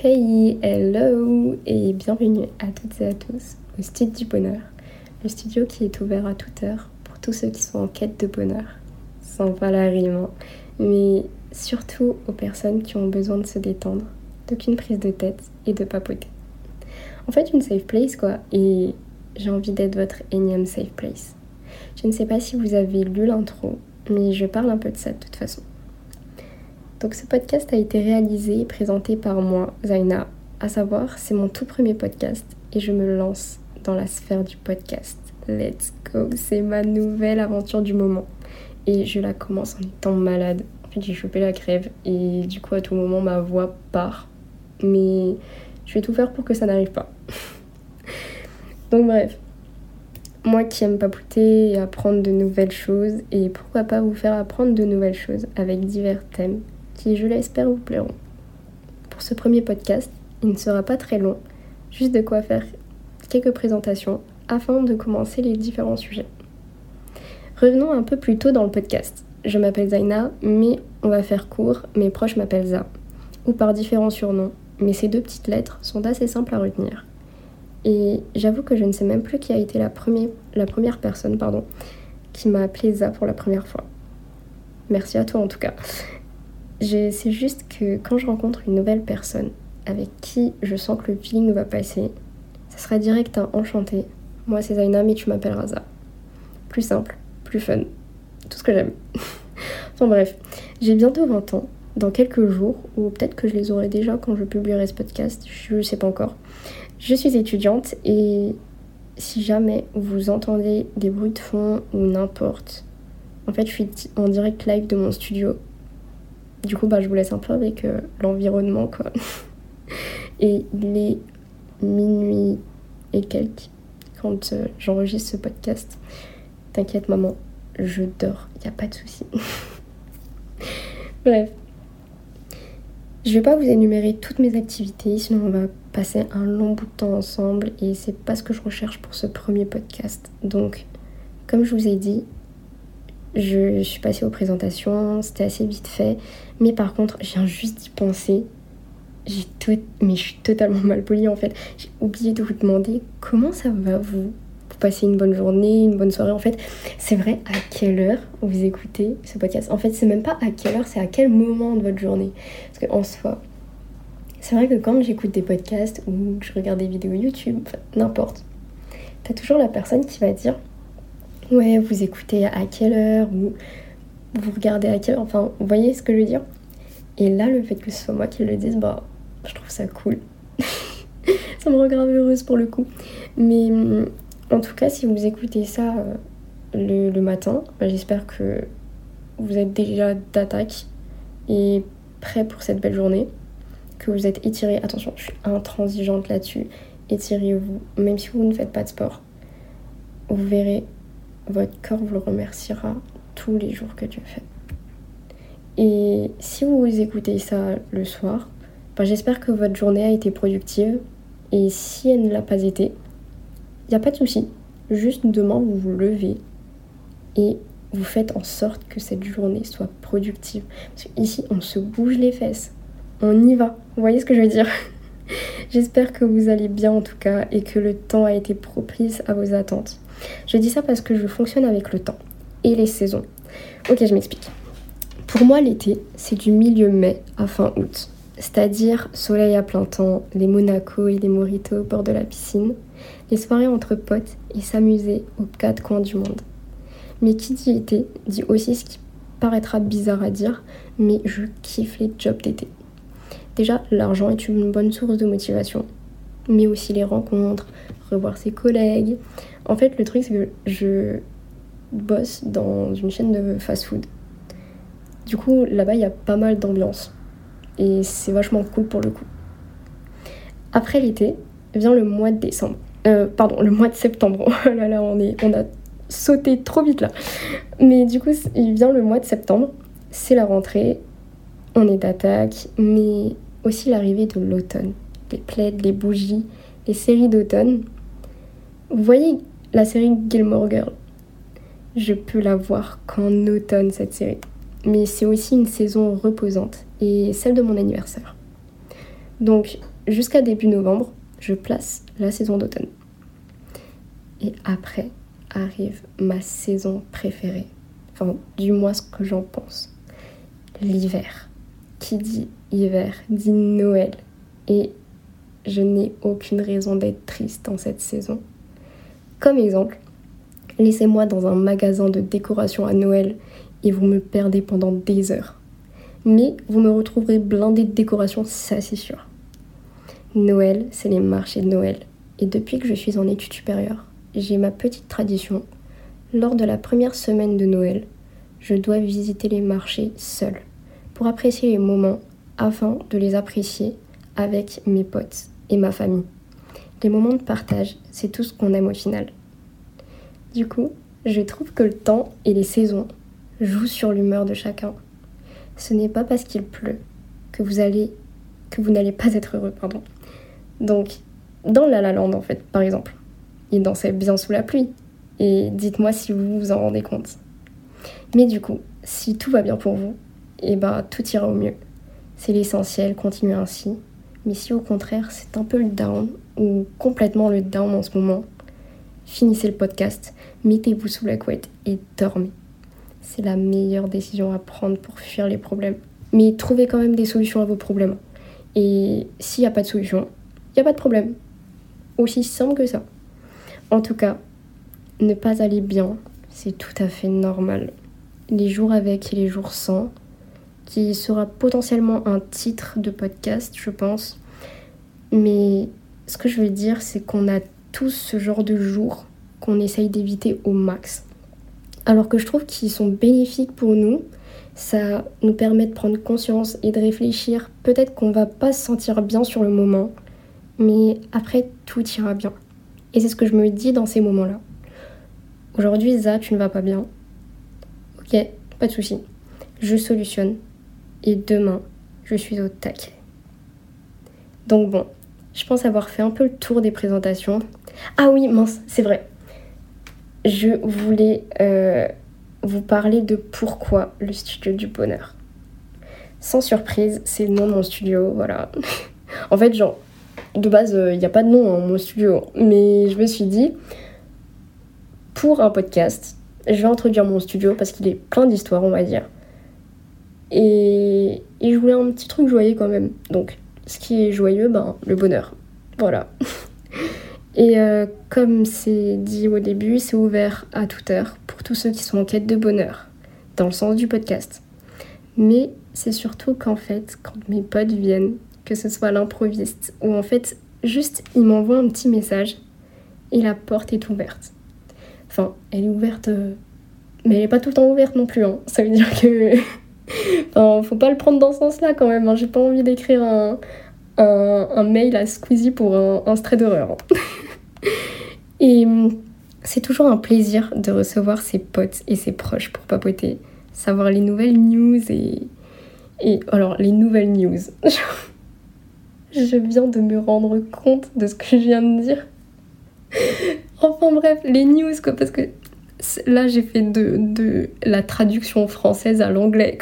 Hey, hello et bienvenue à toutes et à tous au Studio du Bonheur, le studio qui est ouvert à toute heure pour tous ceux qui sont en quête de bonheur. Sans la rime, hein. mais surtout aux personnes qui ont besoin de se détendre, d'aucune prise de tête et de papoter. En fait, une safe place quoi, et j'ai envie d'être votre énième safe place. Je ne sais pas si vous avez lu l'intro, mais je parle un peu de ça de toute façon. Donc ce podcast a été réalisé et présenté par moi, Zaina. À savoir, c'est mon tout premier podcast et je me lance dans la sphère du podcast. Let's go, c'est ma nouvelle aventure du moment. Et je la commence en étant malade. En fait, j'ai chopé la crève et du coup, à tout moment, ma voix part. Mais je vais tout faire pour que ça n'arrive pas. Donc bref, moi qui aime papoter et apprendre de nouvelles choses, et pourquoi pas vous faire apprendre de nouvelles choses avec divers thèmes qui, je l'espère, vous plairont. Pour ce premier podcast, il ne sera pas très long, juste de quoi faire quelques présentations afin de commencer les différents sujets. Revenons un peu plus tôt dans le podcast. Je m'appelle Zaina, mais on va faire court, mes proches m'appellent Za, ou par différents surnoms, mais ces deux petites lettres sont assez simples à retenir. Et j'avoue que je ne sais même plus qui a été la première, la première personne pardon, qui m'a appelé Za pour la première fois. Merci à toi en tout cas. C'est juste que quand je rencontre une nouvelle personne avec qui je sens que le feeling va passer, ça sera direct un enchanté. Moi c'est Zaina mais tu m'appelles Raza. Plus simple, plus fun. Tout ce que j'aime. enfin bref, j'ai bientôt 20 ans, dans quelques jours, ou peut-être que je les aurai déjà quand je publierai ce podcast, je ne sais pas encore. Je suis étudiante et si jamais vous entendez des bruits de fond ou n'importe, en fait je suis en direct live de mon studio du coup, bah, je vous laisse un peu avec euh, l'environnement, quoi. et il est minuit et quelques quand euh, j'enregistre ce podcast. T'inquiète, maman, je dors, y a pas de souci. Bref. Je vais pas vous énumérer toutes mes activités, sinon on va passer un long bout de temps ensemble et c'est pas ce que je recherche pour ce premier podcast. Donc, comme je vous ai dit, je suis passée aux présentations, c'était assez vite fait. Mais par contre, je viens juste d'y penser. J'ai tout... Mais je suis totalement mal polie en fait. J'ai oublié de vous demander comment ça va vous? Passez une bonne journée, une bonne soirée en fait. C'est vrai, à quelle heure vous écoutez ce podcast? En fait, c'est même pas à quelle heure, c'est à quel moment de votre journée? Parce qu'en soi, c'est vrai que quand j'écoute des podcasts ou que je regarde des vidéos YouTube, n'importe, t'as toujours la personne qui va dire ouais, vous écoutez à quelle heure ou vous regardez à quelle heure. Enfin, vous voyez ce que je veux dire Et là, le fait que ce soit moi qui le dise, bah, je trouve ça cool. ça me rend grave heureuse pour le coup. Mais mm, en tout cas, si vous écoutez ça euh, le, matin, bah, j'espère que vous êtes déjà d'attaque et prêt pour cette belle journée. Que vous êtes étiré. Attention, je suis intransigeante là-dessus. Étirez-vous, même si vous ne faites pas de sport. Vous verrez, votre corps vous le remerciera tous les jours que tu fais. Et si vous écoutez ça le soir, ben j'espère que votre journée a été productive. Et si elle ne l'a pas été, il n'y a pas de souci. Juste demain, vous vous levez et vous faites en sorte que cette journée soit productive. Parce qu'ici, on se bouge les fesses. On y va. Vous voyez ce que je veux dire? J'espère que vous allez bien en tout cas et que le temps a été propice à vos attentes. Je dis ça parce que je fonctionne avec le temps et les saisons. Ok, je m'explique. Pour moi, l'été, c'est du milieu mai à fin août. C'est-à-dire soleil à plein temps, les Monaco et les Moritos au bord de la piscine, les soirées entre potes et s'amuser aux quatre coins du monde. Mais qui dit été dit aussi ce qui paraîtra bizarre à dire, mais je kiffe les jobs d'été. Déjà, l'argent est une bonne source de motivation, mais aussi les rencontres, revoir ses collègues. En fait, le truc, c'est que je bosse dans une chaîne de fast-food. Du coup, là-bas, il y a pas mal d'ambiance. Et c'est vachement cool pour le coup. Après l'été, vient le mois de décembre. Euh, pardon, le mois de septembre. Oh là là, on, est, on a sauté trop vite là. Mais du coup, il vient le mois de septembre. C'est la rentrée. On est d'attaque. Mais l'arrivée de l'automne. Les plaids, les bougies, les séries d'automne. Vous voyez la série Gilmore Girl je peux la voir qu'en automne cette série. Mais c'est aussi une saison reposante et celle de mon anniversaire. Donc jusqu'à début novembre, je place la saison d'automne. Et après arrive ma saison préférée. Enfin, du moins ce que j'en pense. L'hiver. Qui dit hiver dit Noël. Et je n'ai aucune raison d'être triste en cette saison. Comme exemple, laissez-moi dans un magasin de décoration à Noël et vous me perdez pendant des heures. Mais vous me retrouverez blindé de décoration, ça c'est sûr. Noël, c'est les marchés de Noël. Et depuis que je suis en études supérieures, j'ai ma petite tradition. Lors de la première semaine de Noël, je dois visiter les marchés seule pour apprécier les moments afin de les apprécier avec mes potes et ma famille. Les moments de partage, c'est tout ce qu'on aime au final. Du coup, je trouve que le temps et les saisons jouent sur l'humeur de chacun. Ce n'est pas parce qu'il pleut que vous allez que vous n'allez pas être heureux, pardon. Donc, dans La La Land en fait, par exemple, il dansait bien sous la pluie. Et dites-moi si vous vous en rendez compte. Mais du coup, si tout va bien pour vous, et eh ben tout ira au mieux. C'est l'essentiel, continuez ainsi. Mais si au contraire c'est un peu le down, ou complètement le down en ce moment, finissez le podcast, mettez-vous sous la couette et dormez. C'est la meilleure décision à prendre pour fuir les problèmes. Mais trouvez quand même des solutions à vos problèmes. Et s'il n'y a pas de solution, il n'y a pas de problème. Aussi simple que ça. En tout cas, ne pas aller bien, c'est tout à fait normal. Les jours avec et les jours sans, qui sera potentiellement un titre de podcast, je pense. Mais ce que je veux dire, c'est qu'on a tous ce genre de jours qu'on essaye d'éviter au max. Alors que je trouve qu'ils sont bénéfiques pour nous, ça nous permet de prendre conscience et de réfléchir. Peut-être qu'on va pas se sentir bien sur le moment, mais après tout ira bien. Et c'est ce que je me dis dans ces moments-là. Aujourd'hui, Za, tu ne vas pas bien. Ok, pas de souci. Je solutionne. Et demain, je suis au taquet. Donc bon, je pense avoir fait un peu le tour des présentations. Ah oui, mince, c'est vrai. Je voulais euh, vous parler de pourquoi le studio du bonheur. Sans surprise, c'est le nom de mon studio, voilà. en fait, genre, de base, il euh, n'y a pas de nom en mon studio. Mais je me suis dit, pour un podcast, je vais introduire mon studio parce qu'il est plein d'histoires, on va dire. Et, je voulais un petit truc joyeux quand même. Donc, ce qui est joyeux, ben, le bonheur. Voilà. Et euh, comme c'est dit au début, c'est ouvert à toute heure pour tous ceux qui sont en quête de bonheur, dans le sens du podcast. Mais c'est surtout qu'en fait, quand mes potes viennent que ce soit l'improviste, ou en fait, juste il m'envoie un petit message et la porte est ouverte. Enfin, elle est ouverte, euh, mais elle n'est pas tout le temps ouverte non plus. Hein. Ça veut dire que. Faut pas le prendre dans ce sens-là quand même. Hein. J'ai pas envie d'écrire un, un, mail à Squeezie pour un, un stray d'horreur. Hein. et hum, c'est toujours un plaisir de recevoir ses potes et ses proches pour papoter, savoir les nouvelles news et. Et alors, les nouvelles news. Je viens de me rendre compte de ce que je viens de dire. enfin bref, les news quoi, parce que là j'ai fait de, la traduction française à l'anglais.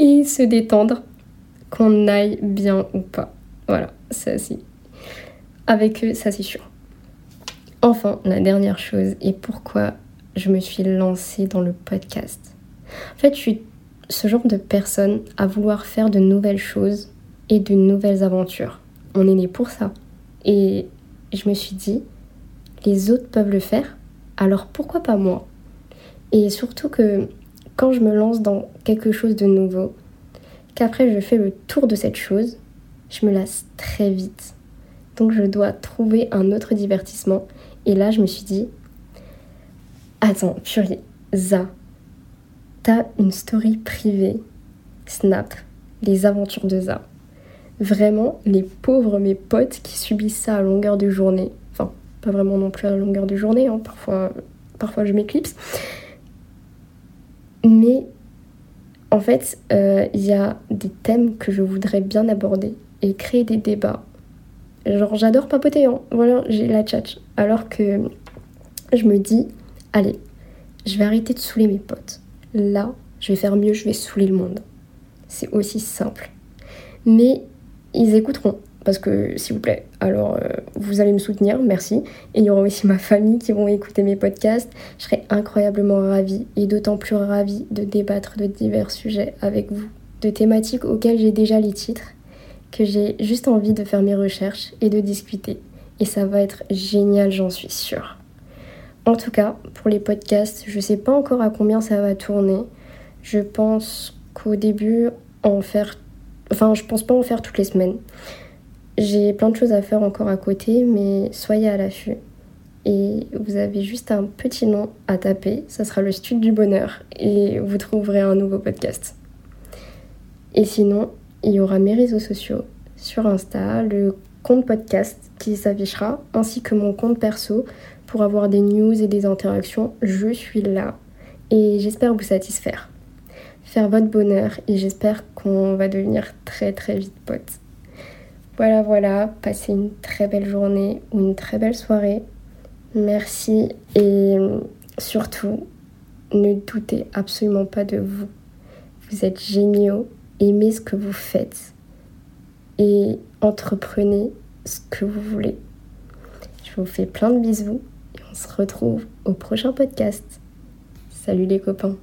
Et se détendre, qu'on aille bien ou pas. Voilà, ça c'est. Avec eux, ça c'est sûr. Enfin, la dernière chose, et pourquoi je me suis lancée dans le podcast. En fait, je suis ce genre de personne à vouloir faire de nouvelles choses et de nouvelles aventures. On est né pour ça. Et je me suis dit, les autres peuvent le faire, alors pourquoi pas moi? Et surtout que quand je me lance dans quelque chose de nouveau, qu'après je fais le tour de cette chose, je me lasse très vite. Donc je dois trouver un autre divertissement. Et là, je me suis dit, attends, purée, Za, t'as une story privée, Snap, les aventures de Za. Vraiment, les pauvres mes potes qui subissent ça à longueur de journée, pas vraiment non plus à longueur de journée, hein, parfois, parfois je m'éclipse, mais en fait, euh, il y a des thèmes que je voudrais bien aborder et créer des débats. Genre, j'adore papoter, hein. voilà, j'ai la tchatch. Alors que je me dis, allez, je vais arrêter de saouler mes potes. Là, je vais faire mieux, je vais saouler le monde. C'est aussi simple. Mais ils écouteront. Parce que, s'il vous plaît, alors euh, vous allez me soutenir, merci. Et il y aura aussi ma famille qui vont écouter mes podcasts. Je serai incroyablement ravie et d'autant plus ravie de débattre de divers sujets avec vous, de thématiques auxquelles j'ai déjà les titres, que j'ai juste envie de faire mes recherches et de discuter. Et ça va être génial, j'en suis sûre. En tout cas, pour les podcasts, je sais pas encore à combien ça va tourner. Je pense qu'au début, en faire. Enfin, je pense pas en faire toutes les semaines. J'ai plein de choses à faire encore à côté, mais soyez à l'affût. Et vous avez juste un petit nom à taper, ça sera le Studio du Bonheur, et vous trouverez un nouveau podcast. Et sinon, il y aura mes réseaux sociaux sur Insta, le compte podcast qui s'affichera, ainsi que mon compte perso pour avoir des news et des interactions. Je suis là et j'espère vous satisfaire. Faire votre bonheur et j'espère qu'on va devenir très très vite potes. Voilà, voilà, passez une très belle journée ou une très belle soirée. Merci et surtout, ne doutez absolument pas de vous. Vous êtes géniaux, aimez ce que vous faites et entreprenez ce que vous voulez. Je vous fais plein de bisous et on se retrouve au prochain podcast. Salut les copains